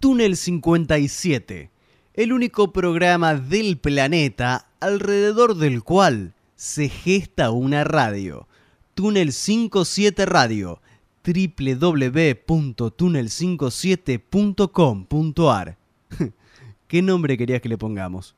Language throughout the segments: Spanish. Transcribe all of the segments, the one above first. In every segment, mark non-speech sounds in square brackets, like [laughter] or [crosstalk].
Túnel 57, el único programa del planeta alrededor del cual se gesta una radio. Túnel 57 Radio, www.túnel57.com.ar. [laughs] ¿Qué nombre querías que le pongamos?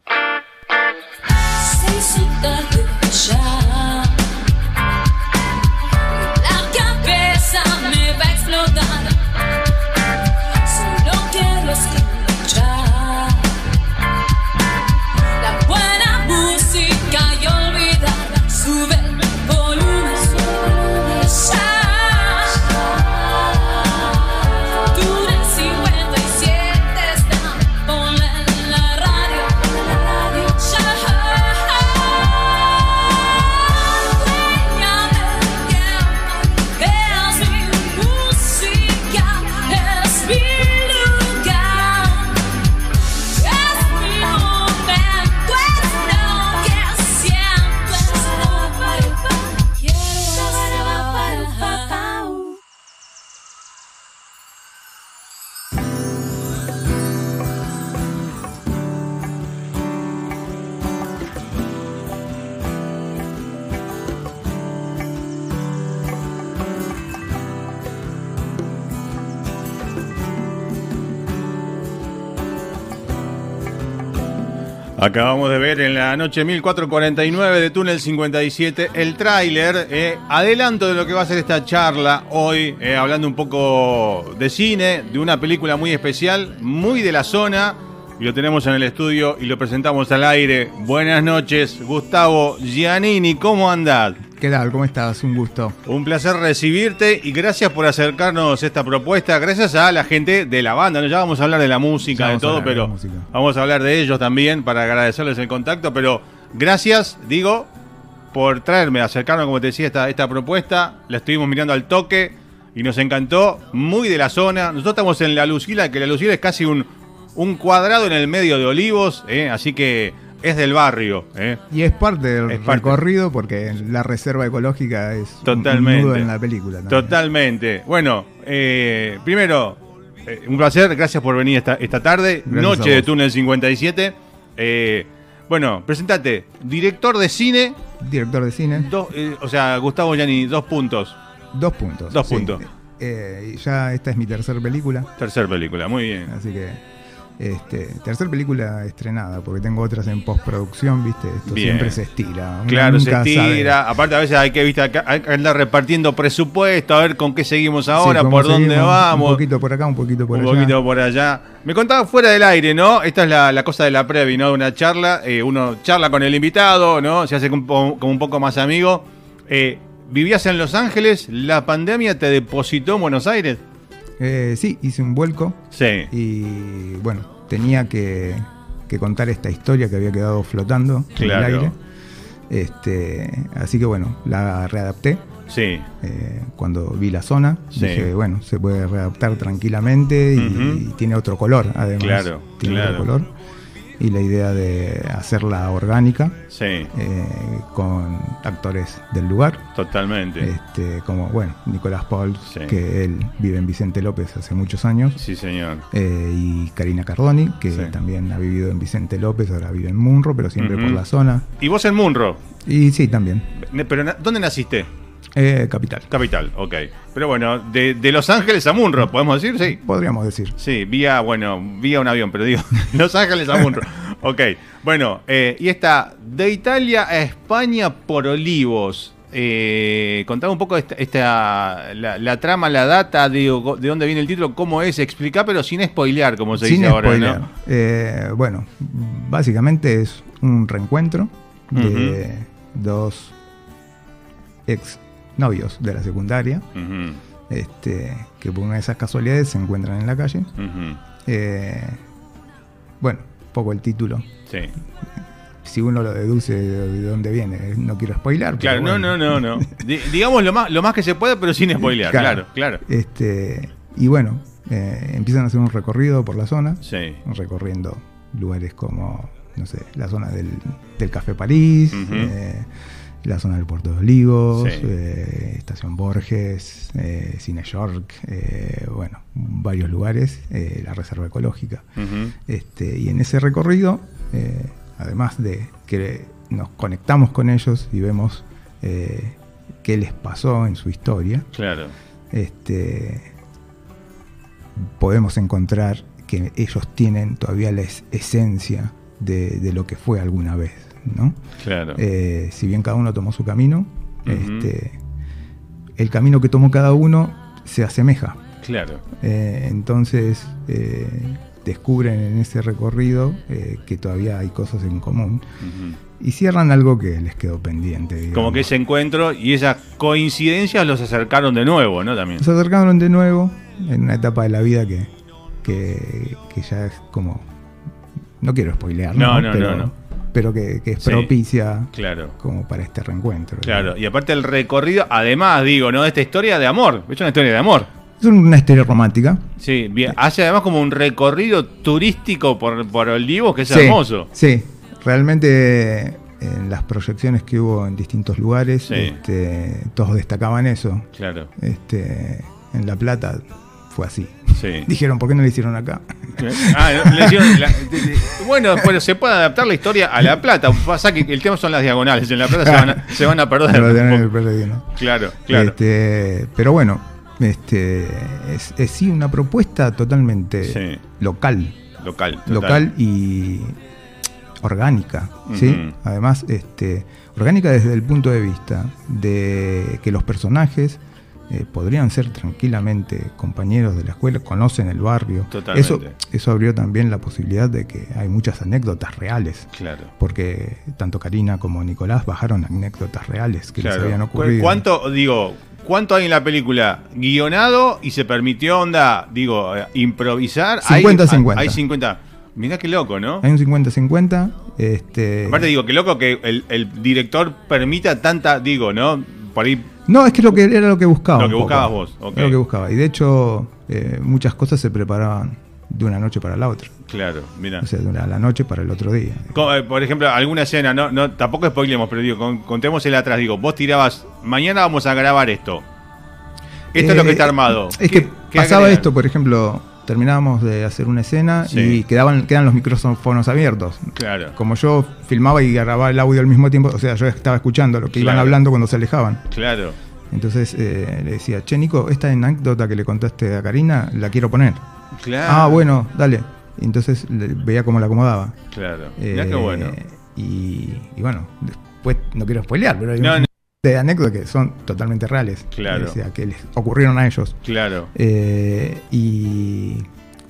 Acabamos de ver en la noche 1449 de Túnel 57 el tráiler, eh, adelanto de lo que va a ser esta charla hoy, eh, hablando un poco de cine, de una película muy especial, muy de la zona, y lo tenemos en el estudio y lo presentamos al aire. Buenas noches, Gustavo Giannini, ¿cómo andás? ¿Qué tal? ¿Cómo estás? Un gusto. Un placer recibirte y gracias por acercarnos esta propuesta. Gracias a la gente de la banda. ¿no? Ya vamos a hablar de la música, de todo, de pero vamos a hablar de ellos también para agradecerles el contacto. Pero gracias, digo, por traerme, acercarnos, como te decía, esta, esta propuesta. La estuvimos mirando al toque y nos encantó. Muy de la zona. Nosotros estamos en La Lucila, que La Lucila es casi un, un cuadrado en el medio de Olivos, ¿eh? así que es del barrio. ¿eh? Y es parte del Es parte. recorrido porque la reserva ecológica es Totalmente. un nudo en la película. también. Totalmente. Bueno, eh, primero, eh, un placer, gracias por venir esta, esta tarde, Gracias noche de Túnel 57. Eh, bueno, presentate, director de cine, Director de cine. dos, eh, o sea, Gustavo Gianni, dos puntos, Dos puntos. Dos sí. puntos. Eh, y ya esta es mi tercera película. tercer película, muy bien. Así que. Este, tercer película estrenada, porque tengo otras en postproducción, ¿viste? Esto Bien. siempre se estira. Uno Claro, se estira. sabe. Aparte, a veces hay que, viste, hay que andar repartiendo presupuesto, a ver con qué seguimos ahora, Sí, por dónde vamos. Un poquito por acá, un poquito por un allá. poquito por allá. Me contaba fuera del aire, ¿no? Esta es la, la cosa de la previa, ¿no? Una charla. eh, uno charla con el invitado, ¿no? Se hace como, como un poco más amigo. Eh, ¿Vivías en Los Ángeles? ¿La pandemia te depositó en Buenos Aires? Eh, sí, hice un vuelco. Sí. Y bueno, tenía que, que contar esta historia que había quedado flotando Claro. en el aire. Este, así que bueno, la readapté. Sí. eh, cuando vi la zona, Sí. dije, bueno, se puede readaptar tranquilamente y tiene otro color, además. Claro, tiene claro. otro color. Y la idea de hacerla orgánica Sí. eh, con actores del lugar. Totalmente. Este, como, bueno, Nicolás Paul, Sí. que él vive en Vicente López hace muchos años. Sí, señor. Eh, y Karina Cardoni, que Sí. también ha vivido en Vicente López, ahora vive en Munro, pero siempre por la zona. ¿Y vos en Munro? Y sí, también. ¿Pero dónde naciste? Eh, capital, Capital, ok. Pero bueno, de, de Los Ángeles a Munro, ¿podemos decir? Sí. podríamos decir. Sí, vía, bueno, vía un avión, pero digo, [laughs] Los Ángeles a Munro. [laughs] Ok, bueno, eh, y esta, de Italia a España por Olivos. Eh, contame un poco esta, esta- la, la trama, la data, de dónde viene el título, cómo es, explicar, pero sin spoilear, como se Sin dice ahora. Eh, bueno, básicamente es un reencuentro de dos ex novios de la secundaria, este, que por una de esas casualidades se encuentran en la calle. Eh, bueno, poco el título. Sí. Si uno lo deduce de, de dónde viene, no quiero spoilar. pero Claro, no, bueno. no, no, no. Di- digamos lo más, lo más que se puede, pero sin spoilear, claro, claro. Este, y bueno, eh, empiezan a hacer un recorrido por la zona, Sí. recorriendo lugares como, no sé, la zona del, del Café París, eh, la zona del Puerto de Olivos, Sí. eh, Estación Borges, eh, Cine York, eh, bueno, varios lugares, la Reserva Ecológica. Este, y en ese recorrido, además de que nos conectamos con ellos y vemos qué les pasó en su historia, Claro. este, podemos encontrar que ellos tienen todavía la es- esencia de, de lo que fue alguna vez, ¿no? Claro. Eh, si bien cada uno tomó su camino, este, el camino que tomó cada uno se asemeja. claro. Eh, entonces eh, descubren en ese recorrido que todavía hay cosas en común y cierran algo que les quedó pendiente. Como que ese encuentro y esas coincidencias los acercaron de nuevo, ¿no? También. Se acercaron de nuevo en una etapa de la vida que, que, que ya es como... No quiero spoilear, No, ¿no? no, pero, no, no. Pero que, que es Sí. propicia Claro. como para este reencuentro. Claro, y aparte el recorrido, además digo, ¿no? Esta historia de amor, es una historia de amor. Es una historia romántica. Sí, bien. Hace además como un recorrido turístico por, por Olivos que es Sí, hermoso. Sí, realmente en las proyecciones que hubo en distintos lugares, este, todos destacaban eso. Claro, Este, en La Plata fue así. sí. [laughs] Dijeron, ¿por qué no lo hicieron acá? Ah, le hicieron la- de- de- bueno, pero se puede adaptar la historia a La Plata. Pasa que el tema son las diagonales. En La Plata se van a, se van a perder. [laughs] Claro, claro. Este, pero bueno, este, es, es sí una propuesta totalmente Sí. local, Local. total. local y orgánica, ¿sí? Además, este, orgánica desde el punto de vista de que los personajes eh, podrían ser tranquilamente compañeros de la escuela, conocen el barrio. Totalmente. Eso, eso abrió también la posibilidad de que hay muchas anécdotas reales. Claro. Porque tanto Karina como Nicolás bajaron anécdotas reales que les Claro. habían ¿Cu- ocurrido. ¿Cuánto, digo, cuánto hay en la película guionado y se permitió, onda, digo, eh, improvisar? Hay- 50-50. Hay, 50. Mirá qué loco, ¿no? Hay un 50-50. Este, Aparte digo, qué loco que el, el director permita tanta, digo, ¿no? Por ahí, No, es que lo que era lo que buscaba. Lo que buscabas vos, ok. Era lo que buscaba. Y de hecho, eh, muchas cosas se preparaban de una noche para la otra. claro, mira. O sea, de una la noche para el otro día. Eh, Por ejemplo, alguna escena, no, no, tampoco spoilemos, pero digo, con- contemos el atrás, digo, vos tirabas, mañana vamos a grabar esto. Esto es lo que Eh, está armado. Es ¿Qué- que pasaba agregan? esto, por ejemplo, terminábamos de hacer una escena Sí. y quedaban, quedan los micrófonos abiertos. Claro, Como yo filmaba y grababa el audio al mismo tiempo, o sea, yo estaba escuchando lo que iban hablando cuando se alejaban. claro, Entonces eh, le decía, che Nico, esta anécdota que le contaste a Karina, la quiero poner. claro. Ah, bueno, dale. Entonces le- veía cómo la acomodaba. Claro, Eh, qué bueno. Y, y bueno, después no quiero spoilear, pero hay No, un no. De anécdotas que son totalmente reales. Claro. O sea, que les ocurrieron a ellos. Claro, Eh, y,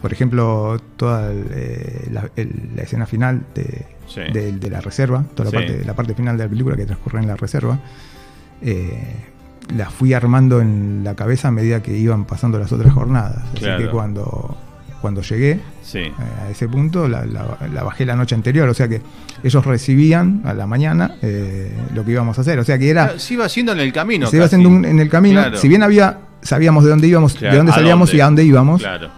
por ejemplo, toda el, eh, la, el- la escena final de, Sí. de- de la reserva, toda la, Sí. parte, la parte final de la película que transcurre en la reserva, eh, la fui armando en la cabeza a medida que iban pasando las otras jornadas. Así Claro. que cuando, cuando llegué sí. eh, a ese punto, la, la- la bajé la noche anterior. O sea que ellos recibían a la mañana eh, lo que íbamos a hacer. O sea que era Ah, Se iba haciendo en el camino. se iba haciendo un- en el camino. Claro. Si bien había, sabíamos de dónde íbamos, Claro, de dónde ¿a salíamos dónde? y a dónde íbamos, Claro,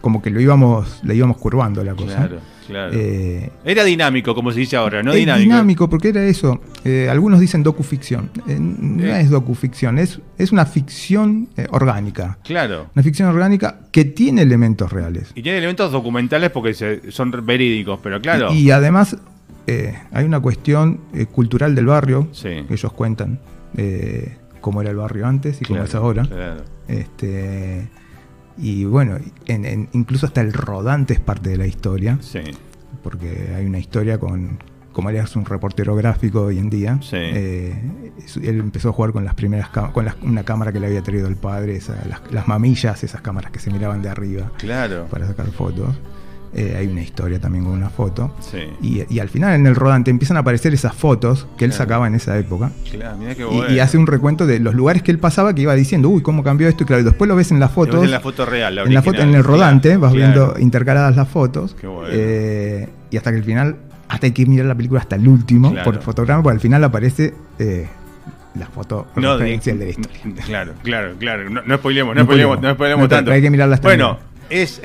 como que lo íbamos, le íbamos curvando la cosa. Claro. Eh, Era dinámico, como se dice ahora, no es dinámico. dinámico. porque era eso. Eh, algunos dicen docuficción. Eh, no es docuficción, es, es una ficción orgánica. Claro. Una ficción orgánica que tiene elementos reales. Y tiene elementos documentales porque se- son verídicos, pero claro. Y, y además hay una cuestión cultural del barrio Sí. que ellos cuentan. cómo era el barrio antes y cómo es ahora. claro. Este, y bueno, en- en- incluso hasta el rodante es parte de la historia, Sí, porque hay una historia con, como él es un reportero gráfico hoy en día, Sí. eh, él empezó a jugar con las primeras con las- una cámara que le había traído el padre, esa- las, las mamillas, esas cámaras que se miraban de arriba claro. para sacar fotos. Eh, hay una historia también con una foto. Sí. Y, y al final en el rodante empiezan a aparecer esas fotos que él Claro. sacaba en esa época. Claro, mirá qué Y- bueno. Y, hace un recuento de los lugares que él pasaba que iba diciendo, uy, cómo cambió esto. Y claro, después lo ves en las fotos. en la foto real, la en la foto, en el rodante, Claro, vas viendo intercaladas las fotos. Qué bueno. eh, y hasta que el final, hasta hay que mirar la película hasta el último por fotograma, porque al final aparece eh, la foto No, referencial di- de la historia. [laughs] Claro, claro, claro. No, no spoilemos, no, No spoilemos, spoilemos. no spoilemos tanto. hay que mirarla hasta Bueno, es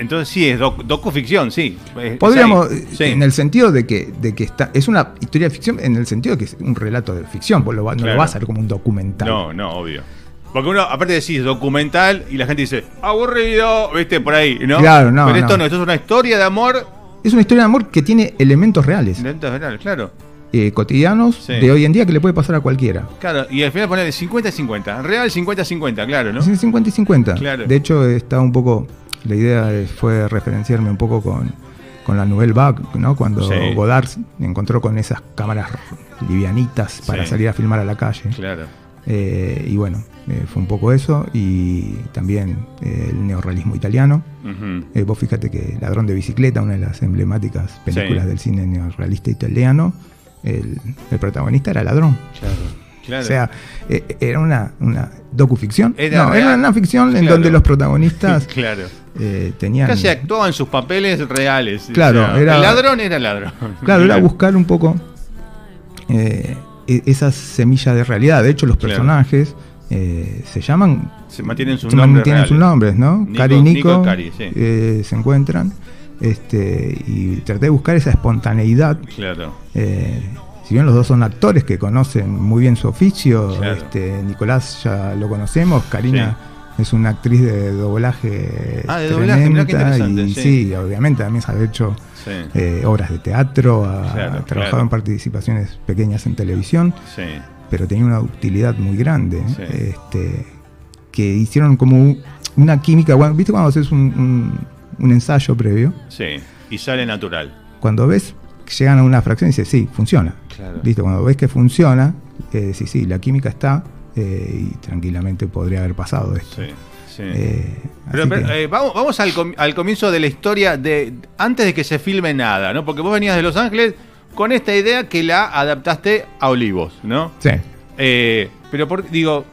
Entonces sí, es doc- docuficción, sí. Podríamos. Sí. en el sentido de que, de que está, es una historia de ficción, en el sentido de que es un relato de ficción, vos lo no Claro. lo vas a ver como un documental. No, no, obvio. Porque uno, aparte decís documental y la gente dice, aburrido, viste, por ahí, ¿no? Claro, no, Pero esto no. no, esto es una historia de amor. Es una historia de amor que tiene elementos reales, Lentas veral, claro. eh, cotidianos, Sí. de hoy en día que le puede pasar a cualquiera. Claro, y al final ponerle 50-50. Real 50-50, claro, ¿no? Es 50 y 50. Claro. De hecho, está un poco. La idea fue referenciarme un poco con, con la Nouvelle Vague, ¿no? Cuando Sí. Godard encontró con esas cámaras livianitas para Sí. salir a filmar a la calle. Claro. Eh, y bueno, eh, fue un poco eso. Y también eh, el neorrealismo italiano. Eh, vos fíjate que Ladrón de Bicicleta, una de las emblemáticas películas Sí. del cine neorrealista italiano, el, el protagonista era ladrón. Claro. Claro. O sea, eh, era una, una docuficción. Era no, era una ficción en donde los protagonistas [laughs] claro. eh, tenían. Casi actuaban sus papeles reales. o Claro, sea, era- El ladrón era ladrón. Claro, era buscar un poco eh, e- esas semillas de realidad. De hecho, los personajes eh, se llaman. Se mantienen sus se nombres mantienen sus nombres, ¿no? Nico- Cari y Nico, Nico y Cari, sí. eh, se encuentran. Este, y traté de buscar esa espontaneidad. Claro. Si bien los dos son actores que conocen muy bien su oficio, Claro. este, Nicolás ya lo conocemos, Karina es una actriz de doblaje. Ah, de doblaje, mirá qué tremenda, Y sí. sí, obviamente también se ha hecho Sí. eh, obras de teatro, ha Claro, trabajado claro. en participaciones pequeñas en televisión, pero tenía una utilidad muy grande. Este, que hicieron como un- una química. bueno, ¿Viste cuando haces un, un- un ensayo previo? Sí. Y sale natural. Cuando ves llegan a una fracción y dices, sí, funciona. Claro. ¿Viste? Cuando ves que funciona, eh, decís, sí, la química está eh, y tranquilamente podría haber pasado esto. Sí. Sí. Eh, Pero, así pero, que- eh, vamos, vamos al, com- al comienzo de la historia de antes de que se filme nada, ¿no? Porque vos venías de Los Ángeles con esta idea que la adaptaste a Olivos, ¿no? sí. Eh, pero por- digo,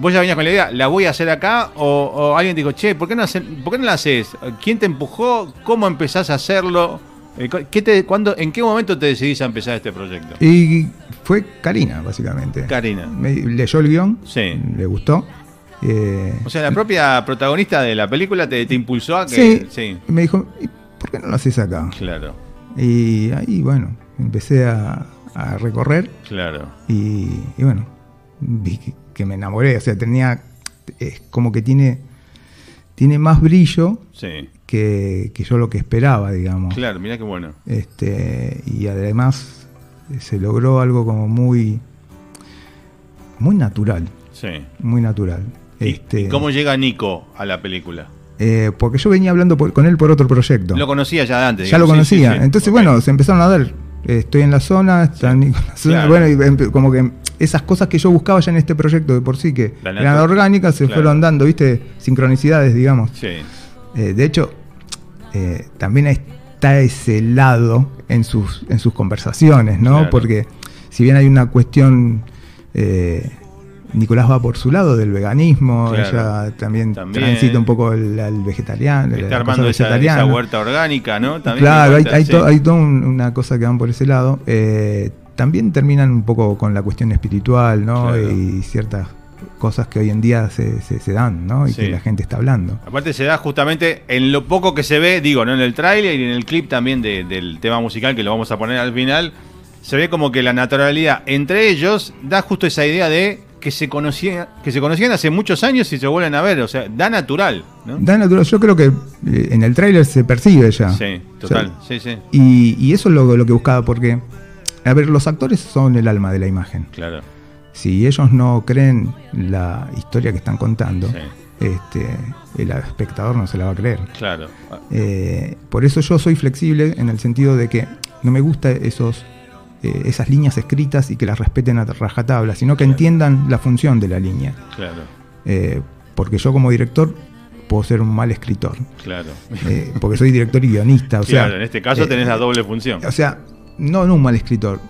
vos ya venías con la idea, ¿la voy a hacer acá? O, o alguien dijo, che, ¿por qué, no hace- ¿por qué no la haces? ¿Quién te empujó? ¿Cómo empezás a hacerlo? Eh, ¿qué te, cuándo, ¿En qué momento te decidís a empezar este proyecto? Y fue Karina, básicamente. Karina. Me- leyó el guion, Sí. le gustó. eh, O sea, la propia protagonista de la película te, te impulsó a que... sí, sí. me dijo, ¿y por qué no lo haces acá? Claro, Y ahí, bueno, empecé a, a recorrer claro. y, y bueno, vi que, que me enamoré. O sea, tenía, es como que tiene, tiene más brillo Sí. Que, que yo lo que esperaba, digamos. Claro, mira qué bueno. Este, y además eh, se logró algo como muy, muy natural, Sí. muy natural. ¿Y- Este, ¿Y cómo llega Nico a la película? eh, porque yo venía hablando por- con él por otro proyecto. Lo conocía ya de antes. ya lo conocía. sí, sí. Entonces, bueno, se empezaron a dar. eh, Estoy en la zona, está Nico en la zona. Claro. Bueno, y empe- como que esas cosas que yo buscaba ya en este proyecto de por sí, que eran orgánicas, se Claro. fueron dando, ¿viste? Sincronicidades, digamos. Sí, Eh, de hecho, eh, también está ese lado en sus, en sus conversaciones, ¿no? Claro. Porque si bien hay una cuestión, eh, Nicolás va por su lado del veganismo, Claro. ella también, También. transita un poco el, vegetariano, la está armando esa, huerta orgánica, ¿no? También Claro, hay, hay, sí. to- hay toda un- una cosa que van por ese lado. Eh, también terminan un poco con la cuestión espiritual, ¿no? Claro. Y ciertas cosas que hoy en día se, se- se dan, ¿no? Y Sí. que la gente está hablando. Aparte se da justamente en lo poco que se ve, digo, no en el tráiler y en el clip también de- del tema musical que lo vamos a poner al final, se ve como que la naturalidad entre ellos da justo esa idea de que se conocían, que se conocían hace muchos años y se vuelven a ver, o sea, da natural, ¿no? Da natural, yo creo que eh, en el tráiler se percibe ya. Sí, total, O sea, sí, sí, y, y eso es lo, lo que buscaba, porque, a ver, los actores son el alma de la imagen. claro, Si ellos no creen la historia que están contando, Sí. este, el espectador no se la va a creer. claro. Eh, por eso yo soy flexible en el sentido de que no me gusta esos, eh, esas líneas escritas y que las respeten a rajatabla, sino que entiendan la función de la línea. Claro, Eh, porque yo como director puedo ser un mal escritor, claro. eh, porque soy director y guionista. O sea, claro, en este caso tenés la doble función. O sea, no, no un mal escritor.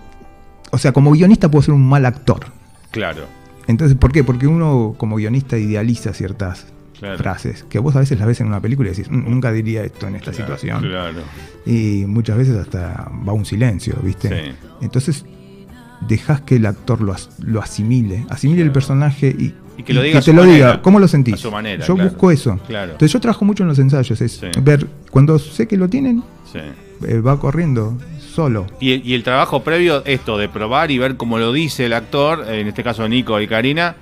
O sea, como guionista puedo ser un mal actor. Claro, Entonces, ¿por qué? Porque uno como guionista idealiza ciertas Claro. frases que vos a veces las ves en una película y decís, "Mm, nunca diría esto en esta claro, situación. Claro, Y muchas veces hasta va un silencio, ¿viste? Sí. Entonces, dejas que el actor lo, as- lo asimile, asimile el personaje y, Y que lo diga te lo manera. diga. ¿Cómo lo sentís? A su manera, Yo claro. busco eso. Claro. Entonces yo trabajo mucho en los ensayos, es Sí. ver, cuando sé que lo tienen, Sí. eh, va corriendo solo. Y el, y el trabajo previo, esto de probar y ver cómo lo dice el actor, en este caso Nico y Karina,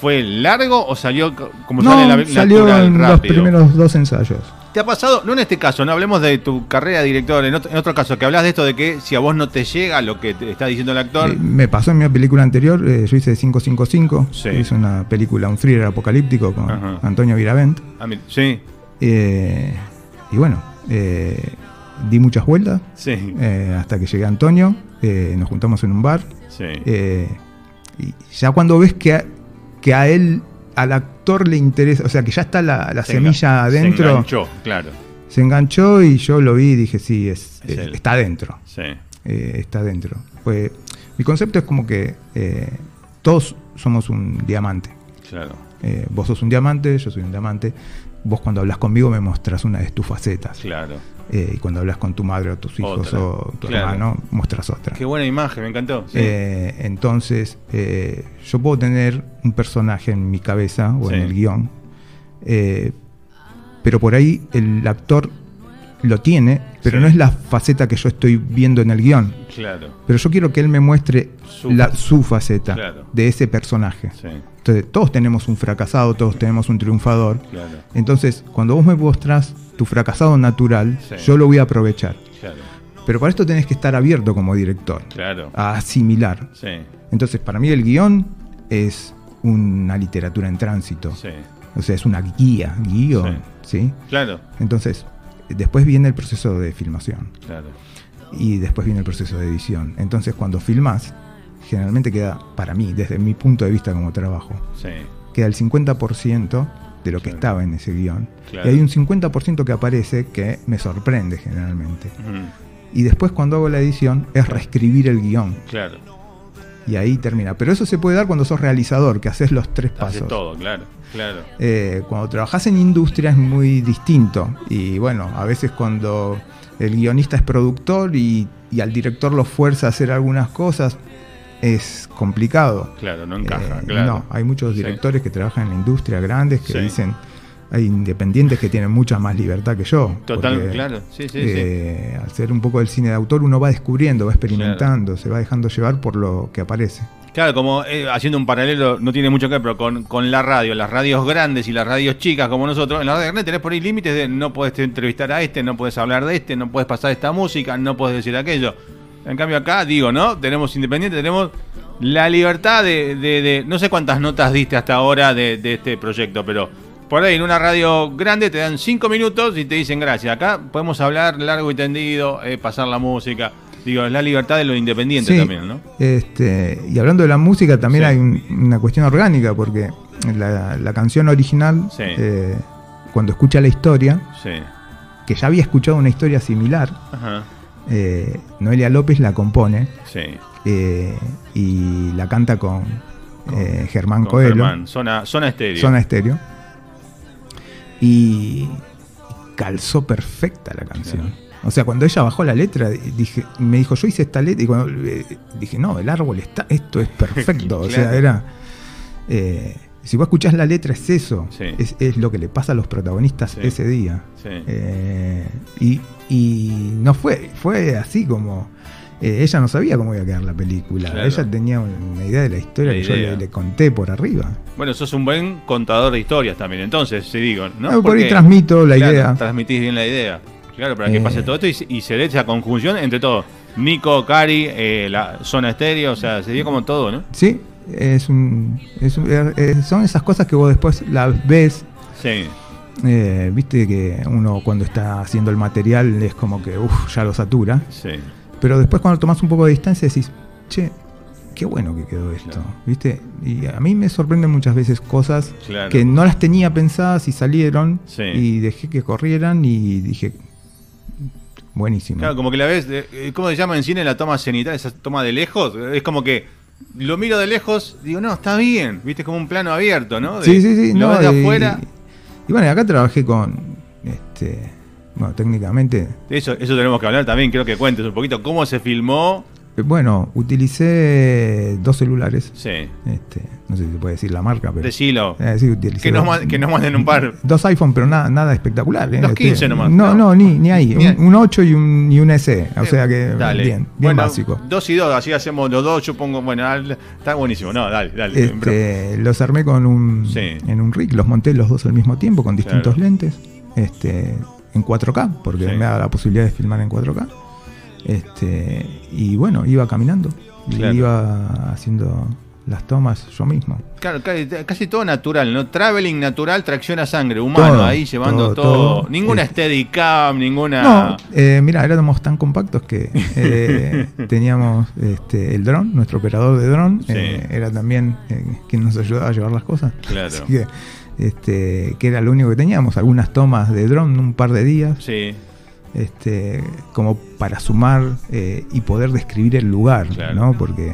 ¿fue largo o salió co- como No, sale en la salió en los primeros dos ensayos. ¿Te ha pasado, no en este caso, no hablemos de tu carrera de director, en otro, en otro caso, que hablas de esto de que si a vos no te llega lo que te está diciendo el actor, Eh, me pasó en mi película anterior, eh, yo hice 555, Sí. hice una película, un thriller apocalíptico con Ajá. Antonio Viravent. a mí- sí, Eh, y bueno, di muchas vueltas sí, hasta que llegué a Antonio, nos juntamos en un bar. sí, y ya cuando ves que a, que a él, al actor le interesa, o sea, que ya está la, la Se semilla adentro, Se enganchó, claro, se enganchó y yo lo vi y dije, sí, es, Es eh, está adentro. sí, eh, está dentro. Pues, mi concepto es como que eh, todos somos un diamante. claro, vos sos un diamante, yo soy un diamante. Vos cuando hablas conmigo me mostrás una de tus facetas. claro. Eh, y cuando hablas con tu madre o tus hijos Otra, o tu claro. hermano, muestras otra. Qué buena imagen, me encantó. sí. Eh, entonces, eh, yo puedo tener un personaje en mi cabeza o en el guion, eh, pero por ahí el actor lo tiene, pero Sí. no es la faceta que yo estoy viendo en el guion. claro, Pero yo quiero que él me muestre Su la- faceta. su faceta Claro. de ese personaje. sí, Entonces, todos tenemos un fracasado, todos tenemos un triunfador. claro, Entonces, cuando vos me mostrás tu fracasado natural, Sí. yo lo voy a aprovechar. claro, Pero para esto tenés que estar abierto como director, claro, a asimilar. sí, Entonces, para mí el guion es una literatura en tránsito. sí, O sea, es una guía, guion, ¿sí? claro, Entonces, después viene el proceso de filmación claro, y después viene el proceso de edición. Entonces, cuando filmas, generalmente queda, para mí, desde mi punto de vista como trabajo, sí, queda el 50% de lo que Claro. estaba en ese guion. Claro. Y hay un 50% que aparece que me sorprende generalmente. Y después cuando hago la edición es reescribir el guion. claro, Y ahí termina. Pero eso se puede dar cuando sos realizador, que haces los tres hace pasos. todo, claro, claro, Eh, cuando trabajas en industria es muy distinto. Y bueno, a veces cuando el guionista es productor y, y al director lo fuerza a hacer algunas cosas, es complicado. claro, no encaja, Eh, claro. No, hay muchos Sí. directores que trabajan en la industria grandes que Sí. dicen, hay independientes que tienen mucha más libertad que yo. Total, porque, claro, sí, sí, sí. eh, Al ser un poco del cine de autor, uno va descubriendo, va experimentando, se va dejando llevar por lo que aparece. Claro, como eh, haciendo un paralelo, no tiene mucho que ver, pero con, con la radio, las radios grandes y las radios chicas como nosotros, en la radio grande tenés por ahí límites de no puedes entrevistar a este, no puedes hablar de este, no puedes pasar esta música, no puedes decir aquello. En cambio acá, digo, ¿no? Tenemos independiente, tenemos la libertad de, de- de- no sé cuántas notas diste hasta ahora de, de este proyecto, pero por ahí en una radio grande te dan cinco minutos y te dicen gracias. Acá podemos hablar largo y tendido, eh, pasar la música. Digo, es la libertad de lo independiente Sí, también, ¿no? Este, y hablando de la música, también Sí. hay un- una cuestión orgánica, porque la, la canción original, Sí. eh, cuando escucha la historia, que ya había escuchado una historia similar, Ajá. eh, Noelia López la compone eh, y la canta con, Germán Con Coelho, Germán, zona, zona estéreo. Zona Estéreo, y calzó perfecta la canción. O sea, cuando ella bajó la letra, dije, me dijo, yo hice esta letra, y cuando eh, dije, no, el árbol está, esto es perfecto. [laughs] O sea, era. eh, si vos escuchás la letra, es eso. Sí. Es, es lo que le pasa a los protagonistas Sí. ese día. Sí. Eh, y, y no fue, fue así como. eh, ella no sabía cómo iba a quedar la película. Claro. Ella tenía una idea de la historia La que yo le, le conté por arriba. Bueno, sos un buen contador de historias también, entonces, sí digo, ¿no? Ah, por ahí transmito la claro, idea. Transmitís bien la idea. Claro, para que Eh. pase todo esto y, se- y se dé esa conjunción entre todos. Nico, Cari, eh, la zona estéreo, o sea, se dio como todo, ¿no? Sí, es un, es un- eh, eh, son esas cosas que vos después las ves. Sí, eh, Viste que uno cuando está haciendo el material es como que uff, ya lo satura. sí. Pero después cuando tomás un poco de distancia decís, che, qué bueno que quedó esto. Claro. ¿Viste? Y a mí me sorprenden muchas veces cosas Claro. que no las tenía pensadas y salieron. Sí. Y dejé que corrieran y dije, buenísimo. Claro, como que la ves, eh, ¿cómo se llama en cine la toma cenital? Esa toma de lejos. Es como que lo miro de lejos, digo, no, está bien, viste, como un plano abierto, ¿no? De- Sí, sí, sí. Lo no, de y- afuera. Y, bueno, acá trabajé con, este, bueno, técnicamente, Eso, eso tenemos que hablar también, creo que cuentes un poquito cómo se filmó Eh, Bueno, utilicé dos celulares. Sí. Este, no sé si se puede decir la marca, pero. Decilo. Eh, sí, Que nos, que nos manden un par. Dos iPhone, pero nada, nada espectacular. ¿eh? Los Este, 15 nomás, No, ¿no? ni, ni ahí. Un, un 8 y un, y un SE. O sea que Dale. bien, bien Bueno, básico. Dos y dos, así hacemos los dos. Yo pongo, bueno, al- está buenísimo. No, dale, dale. Este, los armé con un, Sí. en un rig, los monté los dos al mismo tiempo con distintos Claro. lentes. Este, en 4K, porque Sí. me da la posibilidad de filmar en 4K. Este, y bueno, iba caminando. Y iba haciendo las tomas yo mismo. Claro, casi, casi todo natural, ¿no? Traveling natural, tracción a sangre, humano, Todo, ahí llevando todo, todo. todo. Ninguna Este- Steadicam, ninguna. No, eh, mira, éramos tan compactos que eh, [laughs] teníamos este, el dron, nuestro operador de dron, Sí. eh, era también eh, quien nos ayudaba a llevar las cosas. Claro. Así que, este, que era lo único que teníamos, algunas tomas de dron un par de días, Sí, este, como para sumar eh, y poder describir el lugar, Claro. ¿no? Porque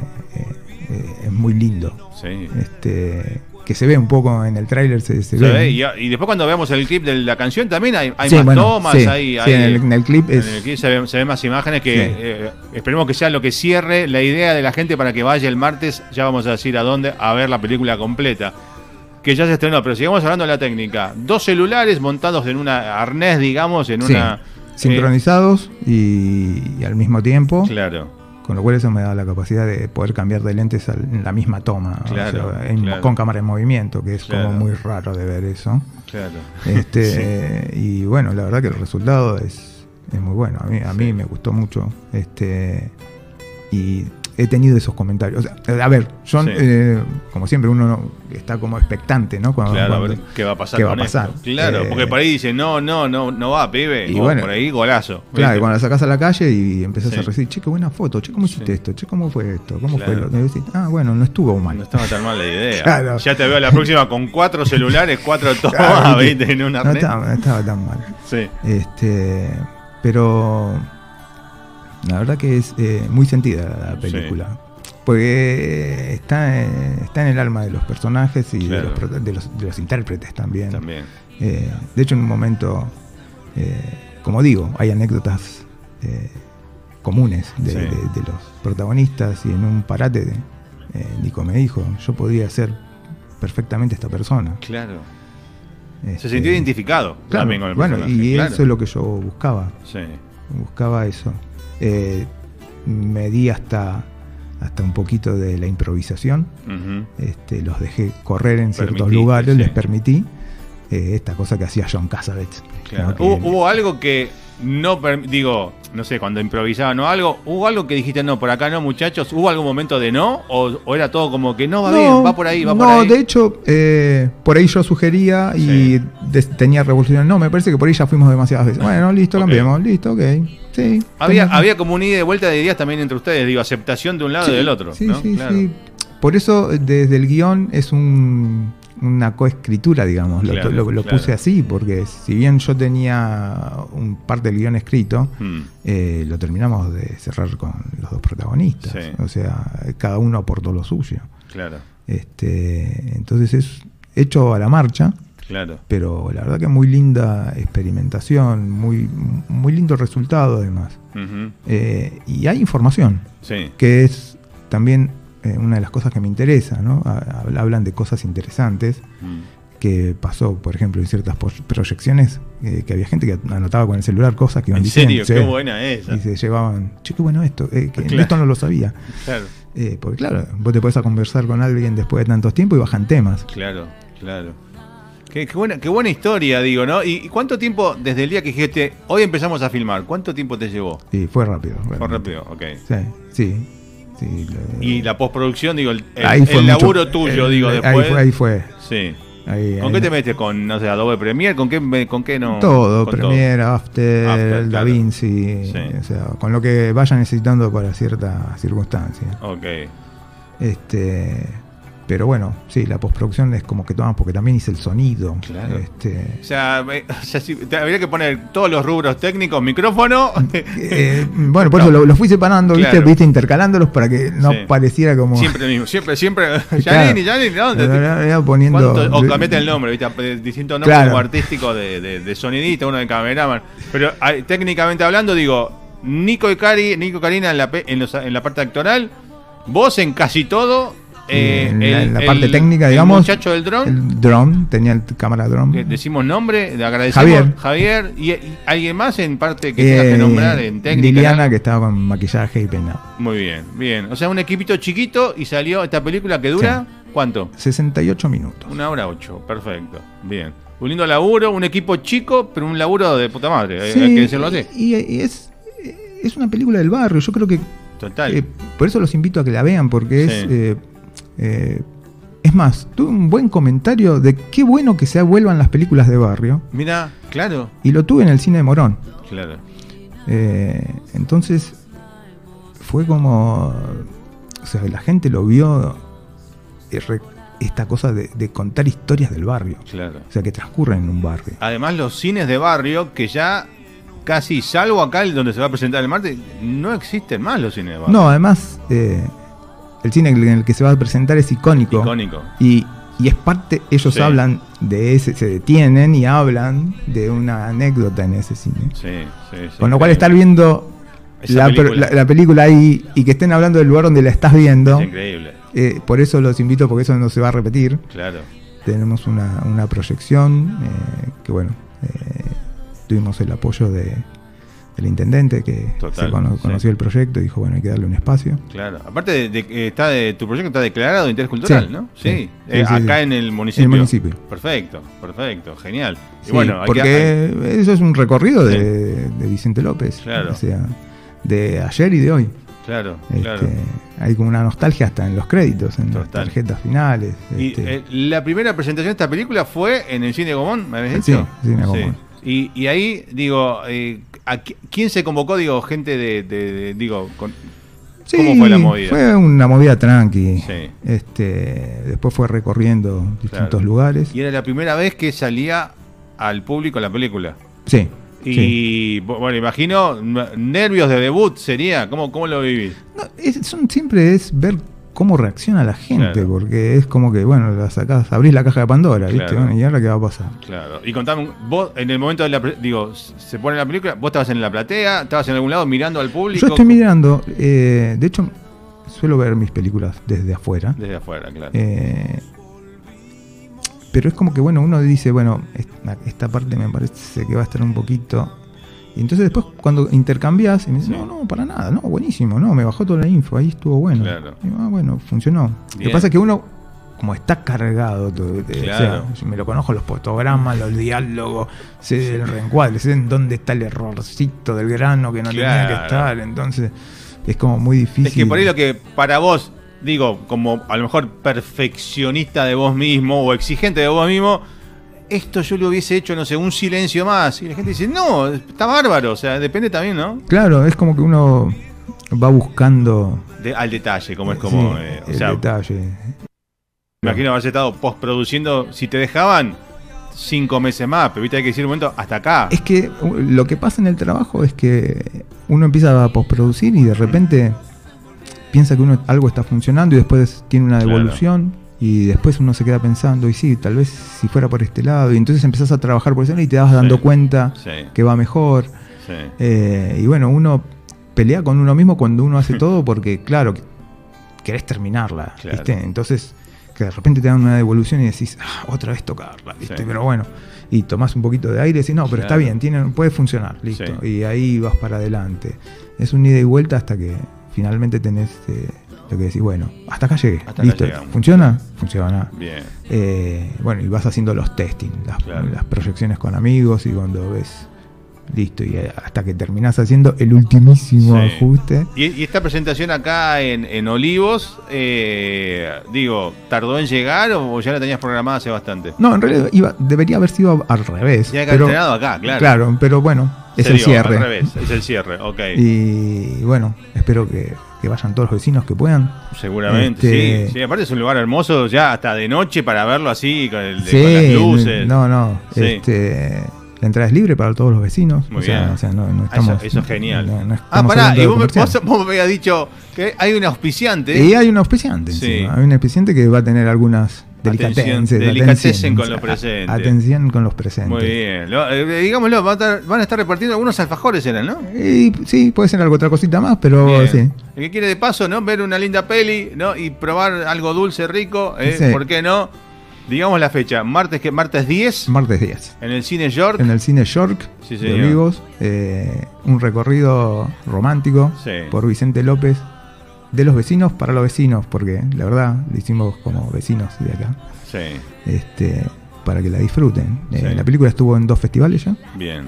eh, eh, es muy lindo. sí. Este, que se ve un poco en el tráiler, se, se Se ve. y, y después cuando veamos el clip de la canción también hay, hay Sí, más bueno, tomas, sí, hay, en, el, en el clip en es, el clip se ven, se ven más imágenes que eh, esperemos que sea lo que cierre la idea de la gente para que vaya el martes, ya vamos a decir a dónde, a ver la película completa. Que ya se estrenó, pero sigamos hablando de la técnica. Dos celulares montados en una arnés, digamos, en Sí, una. sincronizados y, y al mismo tiempo, eh, claro, con lo cual eso me da la capacidad de poder cambiar de lentes en la misma toma, o Claro, sea, en- claro. con cámara en movimiento, que es Claro. como muy raro de ver eso. claro. Este, [laughs] Y bueno, la verdad que el resultado es, es muy bueno. A mí, a mí me gustó mucho. Este, y he tenido esos comentarios. O sea, a ver, yo, Sí. eh, como siempre, uno no- está como expectante, ¿no? Cuando- Claro, a ver qué va a pasar qué va a pasar. esto. Claro, Eh, porque por ahí dice, no, no, no, no va, pibe. Y bueno, por ahí golazo. Claro, ¿viste? y cuando la sacás a la calle y empezás Sí. a recibir, che, qué buena foto, che, ¿cómo hiciste Sí. esto? Che, ¿cómo fue esto? ¿Cómo Claro. fue lo y decís, Ah, bueno, no estuvo mal. No estaba tan mal la idea. [laughs] Claro. Ya te veo la próxima con cuatro celulares, cuatro [laughs] tomas, Claro, ¿viste? En un no, estaba, no estaba tan mal. Sí, Este, pero la verdad que es eh, muy sentida la película. Porque está, está en el alma de los personajes y de, los, de los- de los intérpretes también. también. Eh, de hecho, en un momento, eh, como digo, hay anécdotas eh, comunes de, Sí. de- de los protagonistas y en un parate de, Nico me dijo, yo podría ser perfectamente esta persona. Claro. Se Este, sintió identificado claro, también con el bueno, personaje. y claro. eso es lo que yo buscaba, Sí, buscaba eso. Eh, me di hasta, hasta un poquito de la improvisación, este, los dejé correr en ciertos lugares, sí. les permití eh, esta cosa que hacía John Cassavetes. claro. ¿no? Que- ¿Hubo, algo que no, digo, no sé, cuando improvisaban o algo, ¿hubo algo que dijiste, no, por acá no, muchachos? ¿Hubo algún momento de no? ¿O, o era todo como que no va bien, va por ahí, va no, por ahí? de hecho, eh, por ahí yo sugería y Sí. tenía revolución. No, me parece que por ahí ya fuimos demasiadas veces. [laughs] Bueno, listo, Ok. cambiemos, listo, ok. Sí. Había, tenés- había como una ida y vuelta de ideas también entre ustedes, digo, aceptación de un lado Sí, y del otro. Sí, ¿no? sí, Claro. sí. Por eso, desde el guion es un- una coescritura, digamos. Lo, Claro, lo- lo claro. puse así, porque si bien yo tenía un parte del guion escrito, Hmm, eh, lo terminamos de cerrar con los dos protagonistas. O sea, cada uno aportó lo suyo. claro, Este, entonces es hecho a la marcha, claro. pero la verdad que muy linda experimentación, muy, muy lindo resultado además. Eh, y hay información, Sí, que es también eh, una de las cosas que me interesa, ¿no? Ha- Hablan de cosas interesantes mm, que pasó, por ejemplo, en ciertas proyecciones, eh, que había gente que anotaba con el celular cosas que iban En diciendo. serio, qué buena esa. Y se llevaban, che, qué bueno esto, eh, que Claro. esto no lo sabía. Claro, Eh, porque claro, vos te podés a conversar con alguien después de tantos tiempos y bajan temas. claro, claro. Qué, qué buena, qué buena historia, digo, ¿no? ¿Y, cuánto tiempo, desde el día que dijiste, hoy empezamos a filmar, cuánto tiempo te llevó? Y fue rápido. Fue rápido, ok. Sí, sí. sí, lo- Y la postproducción, digo, el, el- mucho- laburo tuyo, el- digo, ahí después. fue- Ahí fue. Sí. ahí- ¿Con ahí qué te metes? ¿Con, no sé, Adobe Premiere? ¿Con qué, con qué no? Todo, con Premiere, After, After, Da claro. Vinci, Sí. o sea, con lo que vaya necesitando para cierta circunstancia. Ok. Este, pero bueno, sí, la postproducción es como que tomas porque también hice el sonido. Claro. Este, O sea, [laughs] o sea, si- te habría que poner todos los rubros técnicos, micrófono. [laughs] eh, [laughs] bueno, por eso lo, lo fui separando, ¿viste? Claro. ¿viste? Intercalándolos para que no Sí. pareciera como. siempre mismo, siempre, siempre. Claro. Janini, Janini, ¿dónde? Poniendo. O cambiate el nombre, ¿viste? Eh, Distinto nombre Claro. como artístico de, de, de sonidista, uno de cameraman. Pero ah, técnicamente hablando, digo, Nico y Cari, Nico y Karina en la, en, los- en la parte actoral, vos en casi todo. Eh, en, la, el- parte el- técnica, el digamos. muchacho del dron. El dron, tenía el cámara dron. decimos nombre, le agradecemos. Javier. Javier. ¿Y, y alguien más en parte que tengas que Eh, nombrar en técnica? Liliana, que estaba con maquillaje y peinado. Muy bien, bien. O sea, un equipito chiquito y salió esta película que dura, ¿cuánto? 68 minutos. Una hora ocho, perfecto. Bien. Un lindo laburo, un equipo chico, pero un laburo de puta madre, eh, hay que decirlo así. y, y es, es una película del barrio. Yo creo que Total. eh, por eso los invito a que la vean, porque es. Sí. eh, eh, es más, tuve un buen comentario de qué bueno que se vuelvan las películas de barrio. Mira, claro, Y lo tuve en el cine de Morón. claro. Eh, entonces, fue como. O sea, la gente lo vio. eh, esta cosa de, de contar historias del barrio. Claro. O sea, que transcurren en un barrio. Además, los cines de barrio, que ya casi, salvo acá el donde se va a presentar el martes, no existen más los cines de barrio. No, además, eh, el cine en el que se va a presentar es icónico. Icónico. Y, y es parte, ellos Sí. hablan de ese, se detienen y hablan de una anécdota en ese cine. Sí, sí, sí. Con lo cual estar viendo la, película. la- la película ahí y que estén hablando del lugar donde la estás viendo, Es increíble, eh, por eso los invito, porque eso no se va a repetir. claro. Tenemos una, una proyección eh, que, bueno, eh, tuvimos el apoyo de, del intendente que Total, se cono- sí. conoció el proyecto y dijo, bueno, hay que darle un espacio. Claro. Aparte de, de que está de tu proyecto está declarado de interés cultural, Sí, ¿no? sí. Sí. Sí, Eh, sí, acá sí. en el municipio. En el municipio. Perfecto, perfecto, genial. Y Sí, bueno, porque que- eso es un recorrido de, de Vicente López. Claro. O sea, de ayer y de hoy. claro, Este, claro. Hay como una nostalgia hasta en los créditos, en las tarjetas finales. Y este. eh, la primera presentación de esta película fue en el Cine Gomón, ¿me habías Sí, dicho? Cine Gomón. Y, y ahí, digo, eh, ¿a qui- ¿quién se convocó? Digo, gente de, de- de- digo, con- Sí, ¿cómo fue la movida? Fue una movida tranqui. Sí. Este, después fue recorriendo distintos Claro. lugares. Y era la primera vez que salía al público la película. Sí. Y sí. bueno, imagino, nervios de debut sería, ¿cómo, cómo lo vivís? No, es- son, siempre es ver cómo reacciona la gente, Claro. porque es como que, bueno, la sacás, abrís la caja de Pandora, ¿viste? Bueno, ¿y ahora qué va a pasar? Claro. Y contame, vos en el momento de la, digo, se pone la película, vos estabas en la platea, estabas en algún lado mirando al público. Yo estoy mirando, eh, de hecho, suelo ver mis películas desde afuera. Desde afuera, claro. Eh, pero es como que, bueno, uno dice, bueno, esta parte me parece que va a estar un poquito. Y entonces después cuando intercambias, y me dicen, no, no, para nada, no, buenísimo, no, me bajó toda la info, ahí estuvo bueno. Claro. Y ah, bueno, funcionó. Lo Bien. que pasa es que uno, como está cargado, todo, o sea, Claro. me lo conozco los fotogramas, los diálogos, sé el reencuadre, sé en dónde está el errorcito del grano que no tenía que estar, entonces es como muy difícil. Es que por ahí lo que para vos, digo, como a lo mejor perfeccionista de vos mismo o exigente de vos mismo, esto yo lo hubiese hecho, no sé, un silencio más. Y la gente dice, no, está bárbaro. O sea, depende también, ¿no? Claro, es como que uno va buscando De- al detalle, como es como. Sí, eh, o el sea, detalle. me imagino haberse estado postproduciendo. Si te dejaban cinco meses más, pero viste, hay que decir un momento, hasta acá. Es que lo que pasa en el trabajo es que uno empieza a postproducir y de repente piensa que uno algo está funcionando y después tiene una Claro. Y después uno se queda pensando y sí, tal vez si fuera por este lado y entonces empezás a trabajar por ese lado y te vas dando Sí. cuenta Sí, que va mejor sí. Eh, y bueno, uno pelea con uno mismo cuando uno hace todo porque [laughs] claro, que- querés terminarla, Claro. ¿viste? Entonces que de repente te dan una devolución y decís, "Ah, otra vez tocarla, ¿viste? Sí. Pero bueno, y tomás un poquito de aire y decís, no, pero está bien, tiene, puede funcionar, listo. Sí. Y ahí vas para adelante. Es un ida y vuelta hasta que finalmente tenés eh, lo que decís, bueno, hasta acá llegué, Hasta listo. ¿Funciona? Funciona. Bien. Eh, bueno, y vas haciendo los testing, las, Claro. las proyecciones con amigos y cuando ves, listo, y hasta que terminás haciendo el ultimísimo Sí. ajuste. Y, y esta presentación acá en, en Olivos, eh, digo, ¿tardó en llegar o ya la tenías programada hace bastante? No, en realidad iba, debería haber sido al revés. Tenía que pero, acá, claro. claro, pero bueno, es Se el dio, cierre. Al revés, es el cierre, ok. [laughs] Y bueno, espero que, que vayan todos los vecinos que puedan. Seguramente, Este- sí, sí. Aparte es un lugar hermoso ya hasta de noche para verlo así, con, el, Sí, con las luces. no, no. Sí. Este, la entrada es libre para todos los vecinos. Muy o sea, bien. o sea, no, no estamos, eso, eso es genial. no- no ah, pará, y vos, me- vos- vos me habías dicho que hay un auspiciante. Y hay un auspiciante, Sí. encima. hay un auspiciante que va a tener algunas Delicatessen, delicatessen con los presentes. Atención con los presentes. Muy bien. Lo- eh, digámoslo, van a, estar, van a estar repartiendo algunos alfajores, eran, ¿no? Y, sí, puede ser algo otra cosita más, pero Bien. sí. El que quiere de paso, ¿no? Ver una linda peli, ¿no? Y probar algo dulce, rico, ¿eh? Sí. ¿por qué no? Digamos la fecha, martes que martes 10 Martes 10. en el cine York. En el cine York Sí, de. Olivos, eh, un recorrido romántico Sí. por Vicente López de los vecinos para los vecinos, porque la verdad lo hicimos como vecinos de acá, Sí, este, para que la disfruten. Eh. La película estuvo en dos festivales ya, bien,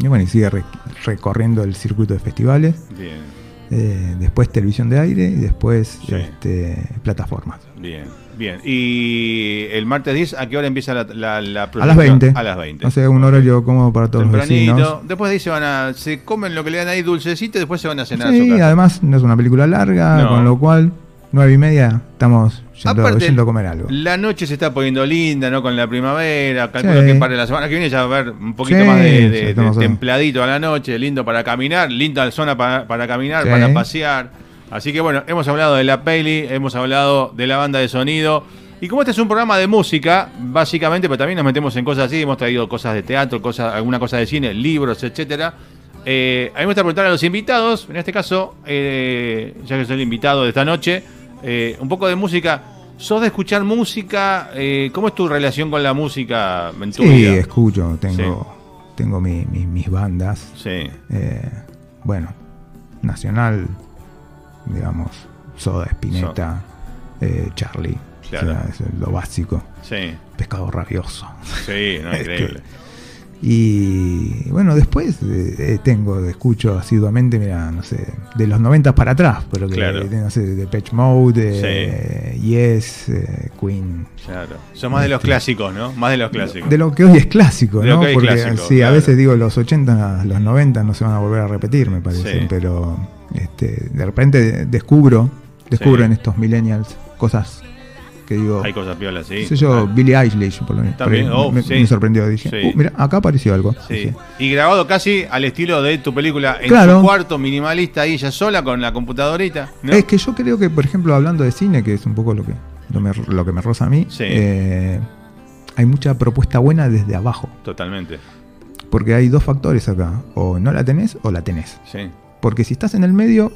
y bueno, y sigue re- recorriendo el circuito de festivales. bien, Eh, después televisión de aire y después Sí. este, plataformas. bien, bien. Y el martes 10, ¿a qué hora empieza la, la, la A las proyección? 20. A las 20. O sea, un horario cómodo para todos los vecinos. Después de ahí se van a. Se comen lo que le dan ahí dulcecito y después se van a cenar a su Sí, casa. además no es una película larga, No. con lo cual, nueve y media, estamos yendo, Aparte, yendo a comer algo. La noche se está poniendo linda, ¿no? Con la primavera. Calculo Sí. que para la semana que viene ya va a haber un poquito Sí, más de, de- templadito a la noche, lindo para caminar, linda zona para, para caminar, para pasear. Así que bueno, hemos hablado de la peli, hemos hablado de la banda de sonido. Y como este es un programa de música, básicamente, pero también nos metemos en cosas así, hemos traído cosas de teatro, cosas, alguna cosa de cine, libros, etcétera. Eh, a mí me gusta preguntar a los invitados, en este caso, eh, ya que soy el invitado de esta noche, eh, un poco de música. ¿Sos de escuchar música? Eh, ¿Cómo es tu relación con la música en tu Sí, vida? escucho, tengo, tengo mi- mi- mis bandas. Sí, eh, bueno, Nacional, digamos, Soda, Espineta, eh, Charlie. Claro. O sea, es lo básico. sí, Pescado rabioso. sí, no, [laughs] Este, increíble. Y bueno, después eh, tengo, escucho asiduamente, mira, no sé, de los 90 para atrás, pero que, Claro. no sé, de Patch Mode, eh, Yes, eh, Queen. Claro. Son más de los Este, clásicos, ¿no? Más de los clásicos. De lo que hoy es clásico, De ¿no? Porque clásico, sí, claro. a veces digo los 80, los 90 no se van a volver a repetir, me parece, Sí. pero este, de repente descubro, descubro Sí. en estos millennials cosas que digo, Hay cosas piolas, sí. sé yo, Claro. Billie Eilish, por lo menos. También, oh, me, sí. me sorprendió, dije, Sí. "Uh, mira, acá apareció algo. Sí. Dije, Y grabado casi al estilo de tu película en Claro. cuarto minimalista ahí ella sola con la computadorita. ¿no? Es que yo creo que, por ejemplo, hablando de cine, que es un poco lo que, lo, me- lo que me roza a mí, Sí. eh, hay mucha propuesta buena desde abajo. Totalmente. Porque hay dos factores acá, o no la tenés o la tenés. Sí, Porque si estás en el medio,